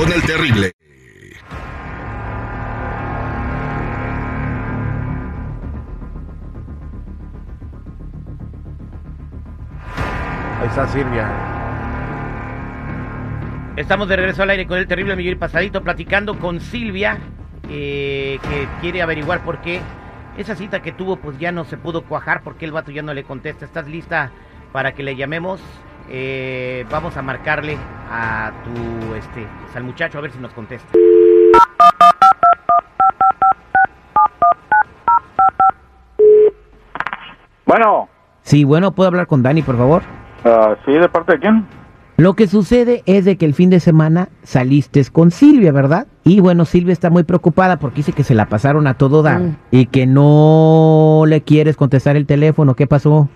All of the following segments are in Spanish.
con el terrible. Ahí está Silvia. Estamos de regreso al aire con el terrible Miguel Pasadito platicando con Silvia, eh, que quiere averiguar por qué esa cita que tuvo pues ya no se pudo cuajar porque el vato ya no le contesta. ¿Estás lista para que le llamemos? Eh, vamos a marcarle a tu, este, pues, al muchacho a ver si nos contesta. Bueno, Sí, bueno, ¿puedo hablar con Dani, por favor? ah, sí, ¿de parte de quién? Lo que sucede es de que el fin de semana saliste con Silvia, ¿verdad? Y bueno, Silvia está muy preocupada porque dice que se la pasaron a todo dar y que no le quieres contestar el teléfono. ¿Qué pasó?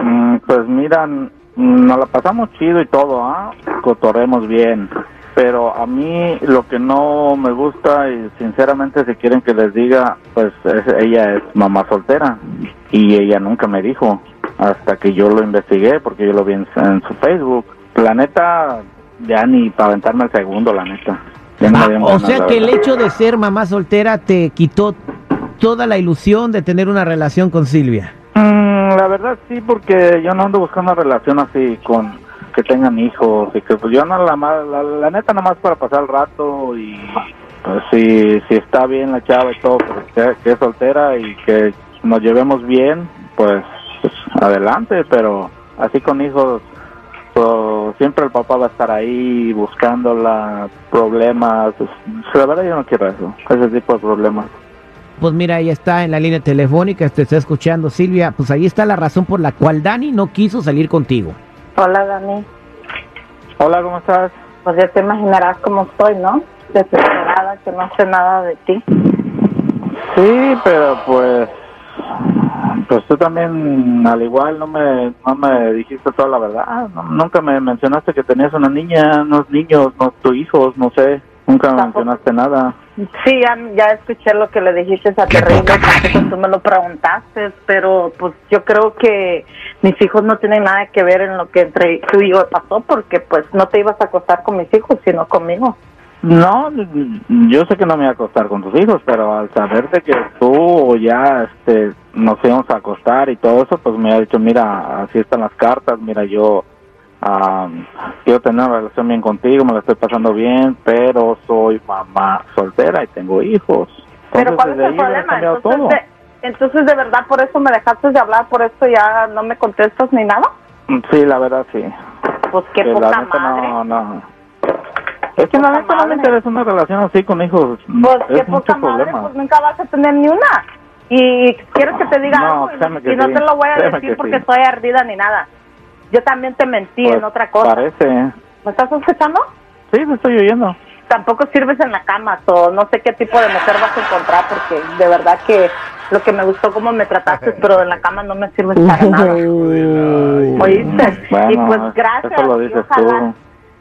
Mm, pues mira, n- nos la pasamos chido y todo, ¿ah? Cotorremos bien. Pero a mí lo que no me gusta y sinceramente si quieren que les diga, pues es- ella es mamá soltera y ella nunca me dijo hasta que yo lo investigué porque yo lo vi en, en su Facebook. La neta, ya ni para aventarme el segundo, la neta. Ya no Ah, o ganas, sea que el hecho de ser mamá soltera te quitó toda la ilusión de tener una relación con Silvia. La verdad sí, porque yo no ando buscando una relación así con que tengan hijos y que pues yo no la, la, la neta nada más para pasar el rato y pues si, si está bien la chava y todo, pues, que, que es soltera y que nos llevemos bien, pues, pues, adelante, pero así con hijos pues, siempre el papá va a estar ahí buscándola, problemas, pues, la verdad yo no quiero eso, ese tipo de problemas. Pues mira, ella está en la línea telefónica, te está escuchando Silvia. Pues ahí está la razón por la cual Dani no quiso salir contigo. Hola, Dani. Hola, ¿cómo estás? Pues ya te imaginarás cómo estoy, ¿no? Desesperada, que no sé nada de ti. Sí, pero pues, pues tú también al igual no me, no me dijiste toda la verdad. No- nunca me mencionaste que tenías una niña, unos niños, no tus hijos, no sé. Nunca me Tampoco. mencionaste nada. Sí, ya, ya escuché lo que le dijiste a Terrible, tampoco tú me lo preguntaste, pero pues yo creo que mis hijos no tienen nada que ver en lo que entre tú y yo pasó, porque pues no te ibas a acostar con mis hijos, sino conmigo. No, yo sé que no me voy a acostar con tus hijos, pero al saber de que tú ya este, nos íbamos a acostar y todo eso, pues me ha dicho, mira, así están las cartas, mira, yo ah, quiero tener una relación bien contigo, me la estoy pasando bien, pero soy mamá soltera y tengo hijos. Pero Entonces, ¿cuál es el problema? cambiado Entonces de, entonces, ¿de verdad por eso me dejaste de hablar? ¿Por eso ya no me contestas ni nada? Sí, la verdad sí. Pues qué Que poca la neta madre. no, no. Es que la poca neta no me interesa una relación así con hijos. Pues qué es mucho poca madre, problema. pues nunca vas a tener ni una. Y quieres que te diga No, algo y, no te lo voy a créeme decir que porque sí. estoy ardida ni nada. Yo también te mentí Pues, en otra cosa. Parece. ¿Me estás escuchando? Sí, te estoy oyendo. Tampoco sirves en la cama, o no sé qué tipo de mujer vas a encontrar porque de verdad que lo que me gustó cómo me trataste, pero en la cama no me sirves para nada. ¿Oíste? Bueno, y pues gracias. eso lo y ojalá, tú.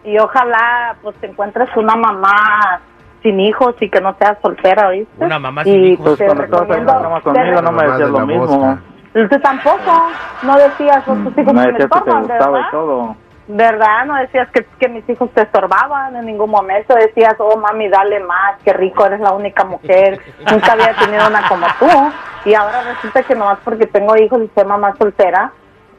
y ojalá pues te encuentres una mamá sin hijos y que no seas soltera, ¿oíste? Una mamá sin Y hijos. Pues te recomiendo- te conmigo no me decías de lo mismo. mosca. Usted tampoco, no decías, "Oh, tus hijos Me me decías que te estorban, gustaba ¿verdad? y todo. ¿Verdad? No decías que, que mis hijos te estorbaban en ningún momento. Decías, oh mami, dale más, qué rico, eres la única mujer. Nunca había tenido una como tú. Y ahora resulta que nomás porque tengo hijos y soy mamá soltera,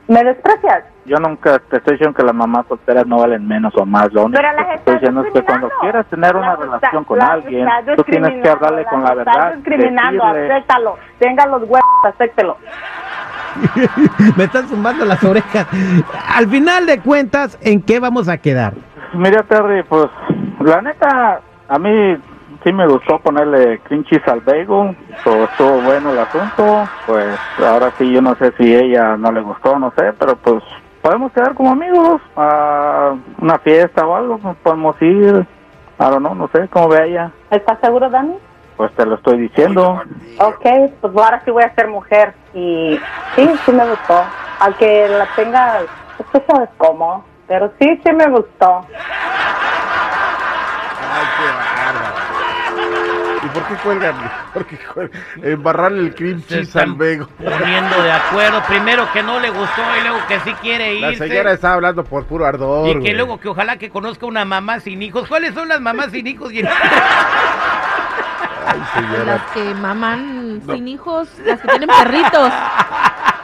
me desprecias. Yo nunca te estoy diciendo que las mamás solteras no valen menos o más. Lo único Pero la que te estoy diciendo es que cuando quieras tener una La- relación con la- alguien, tú tienes que hablarle con la verdad. Estás discriminando, decirle- acéptalo. Tenga los huevos, acéptelo. Me están zumbando las orejas. Al final de cuentas, ¿en qué vamos a quedar? Mira, Terry, pues la neta, a mí sí me gustó ponerle cream cheese al bagel, so, estuvo bueno el asunto, pues ahora sí yo no sé si ella no le gustó, no sé, pero pues podemos quedar como amigos a una fiesta o algo, pues, podemos ir, I don't know, no sé, ¿cómo ve ella? ¿Estás seguro, Dani? Pues te lo estoy diciendo. Ok, pues ahora sí voy a ser mujer. Y sí, sí me gustó. Aunque la tenga, pues tú sabes cómo. Pero sí, sí me gustó. Ay, qué bárbaro. ¿Y por qué cuelgan? ¿Por qué cuelgan? Embarrarle el cream Se cheese al vego. poniendo de acuerdo. Primero que no le gustó y luego que sí quiere La irse. señora está hablando por puro ardor. y que güey. luego que ojalá que conozca una mamá sin hijos. ¿Cuáles son las mamás sin hijos? Ay. Las que maman sin hijos, las que tienen perritos.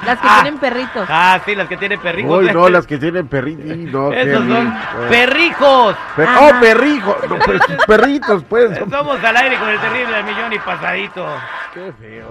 Las que tienen perritos. ah, sí, las que tienen perrijos. Uy, no, las que tienen perritos. No, qué Esos son rico. perrijos. Per- oh, perrijos. No, pero sus perritos, pues. Somos al aire con el terrible del millón y pasadito. Qué feo.